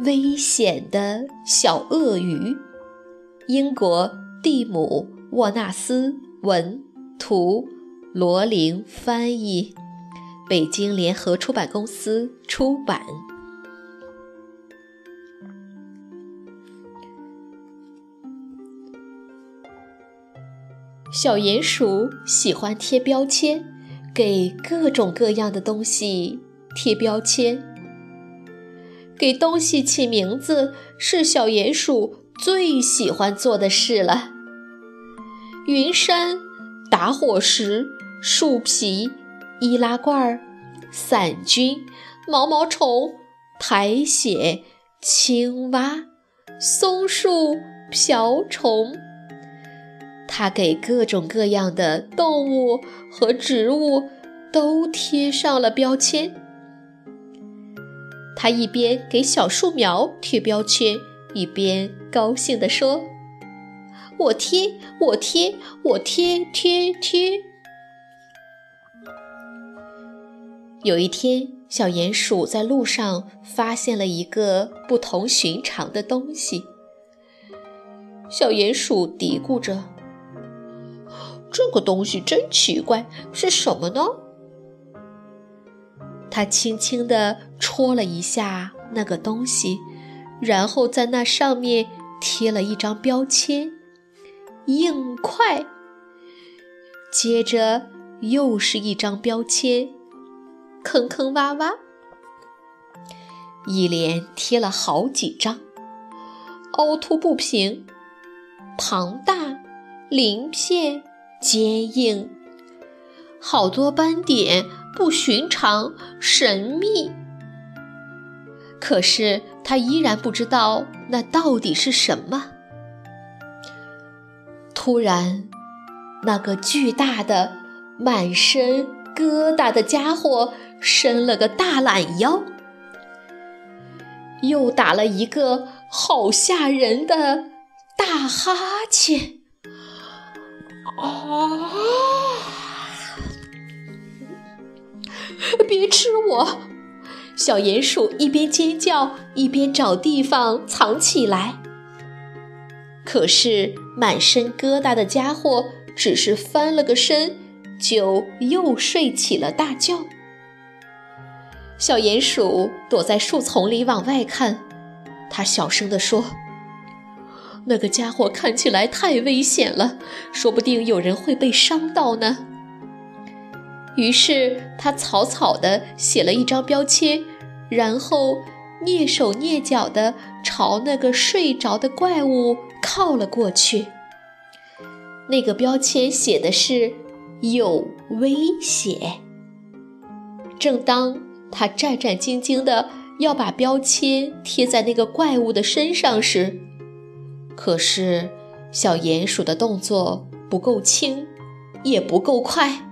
危险的小鳄鱼，英国蒂姆·沃纳斯文图，罗琳翻译，北京联合出版公司出版。小鼹鼠喜欢贴标签，给各种各样的东西贴标签。给东西起名字是小鼹鼠最喜欢做的事了。云山、打火石、树皮、易拉罐、伞菌、毛毛虫、苔藓、青蛙、松树、瓢虫，它给各种各样的动物和植物都贴上了标签。他一边给小树苗贴标签，一边高兴地说：“我贴，我贴，我贴贴贴。”有一天，小鼹鼠在路上发现了一个不同寻常的东西。小鼹鼠嘀咕着：“这个东西真奇怪，是什么呢？”他轻轻地戳了一下那个东西，然后在那上面贴了一张标签——硬块。接着又是一张标签——坑坑洼洼。一连贴了好几张，凹凸不平、庞大、鳞片、坚硬，好多斑点。不寻常，神秘。可是他依然不知道那到底是什么。突然，那个巨大的、满身疙瘩的家伙伸了个大懒腰，又打了一个好吓人的大哈欠。啊！别吃我！小鼹鼠一边尖叫，一边找地方藏起来。可是满身疙瘩的家伙只是翻了个身，就又睡起了大觉。小鼹鼠躲在树丛里往外看，他小声地说：“那个家伙看起来太危险了，说不定有人会被伤到呢。”于是他草草地写了一张标签，然后蹑手蹑脚地朝那个睡着的怪物靠了过去。那个标签写的是“有危险”。正当他战战兢兢地要把标签贴在那个怪物的身上时，可是小鼹鼠的动作不够轻，也不够快。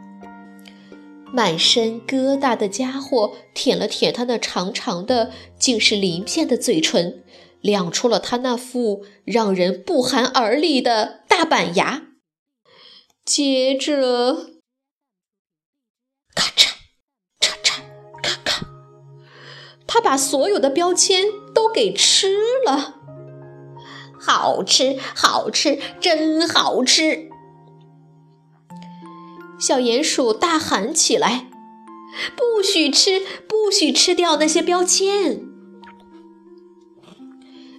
满身疙瘩的家伙舔了舔他那长长的、竟是鳞片的嘴唇，亮出了他那副让人不寒而栗的大板牙。接着，咔嚓，嚓嚓，咔咔，他把所有的标签都给吃了。好吃，好吃，真好吃！小鼹鼠大喊起来：“不许吃，不许吃掉那些标签！”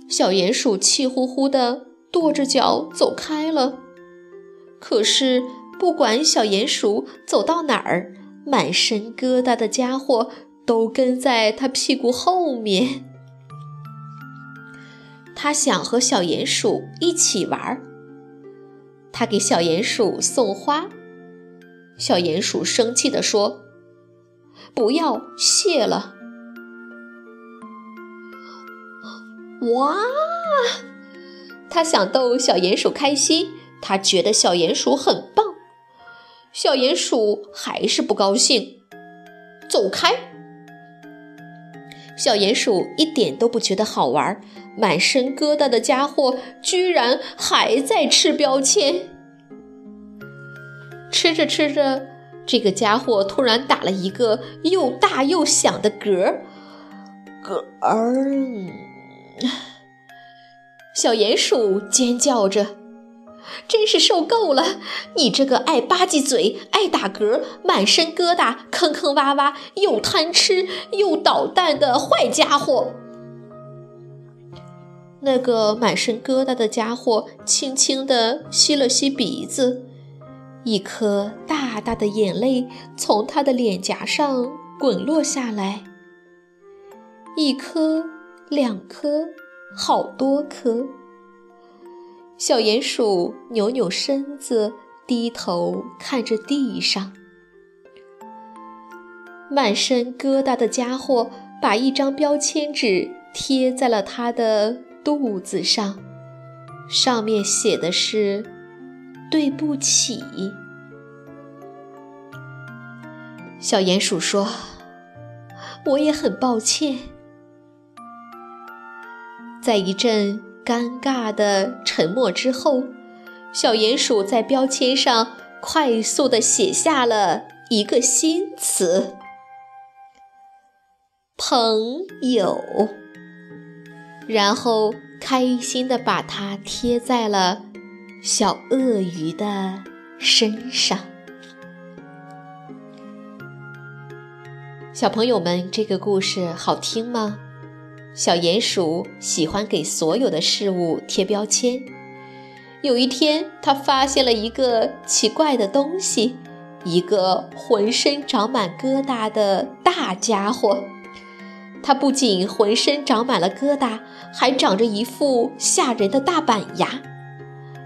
小鼹鼠气呼呼地跺着脚走开了。可是，不管小鼹鼠走到哪儿，满身疙瘩的家伙都跟在他屁股后面。他想和小鼹鼠一起玩儿。他给小鼹鼠送花，小鼹鼠生气地说：“不要，谢了。”哇！他想逗小鼹鼠开心，他觉得小鼹鼠很棒。小鼹鼠还是不高兴，走开。小鼹鼠一点都不觉得好玩，满身疙瘩的家伙居然还在吃标签。吃着吃着，这个家伙突然打了一个又大又响的嗝，嗝儿。小鼹鼠尖叫着：“真是受够了！你这个爱吧唧嘴、爱打嗝、满身疙瘩、坑坑洼洼、又贪吃又捣蛋的坏家伙！”那个满身疙瘩的家伙轻轻地吸了吸鼻子，一颗大大的眼泪从他的脸颊上滚落下来，一颗。两颗，好多颗。小鼹鼠扭扭身子，低头看着地上。满身疙瘩的家伙把一张标签纸贴在了他的肚子上，上面写的是“对不起”。小鼹鼠说：“我也很抱歉。”在一阵尴尬的沉默之后，小鼹鼠在标签上快速地写下了一个新词“朋友”，然后开心地把它贴在了小鳄鱼的身上。小朋友们，这个故事好听吗？小鼹鼠喜欢给所有的事物贴标签。有一天，他发现了一个奇怪的东西，一个浑身长满疙瘩的大家伙。它不仅浑身长满了疙瘩，还长着一副吓人的大板牙。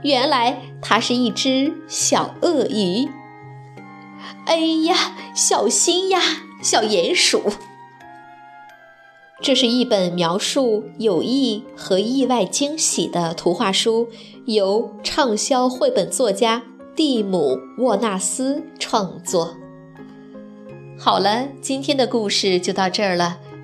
原来，它是一只小鳄鱼。哎呀，小心呀，小鼹鼠！这是一本描述友谊和意外惊喜的图画书，由畅销绘本作家蒂姆·沃纳斯创作。好了，今天的故事就到这儿了，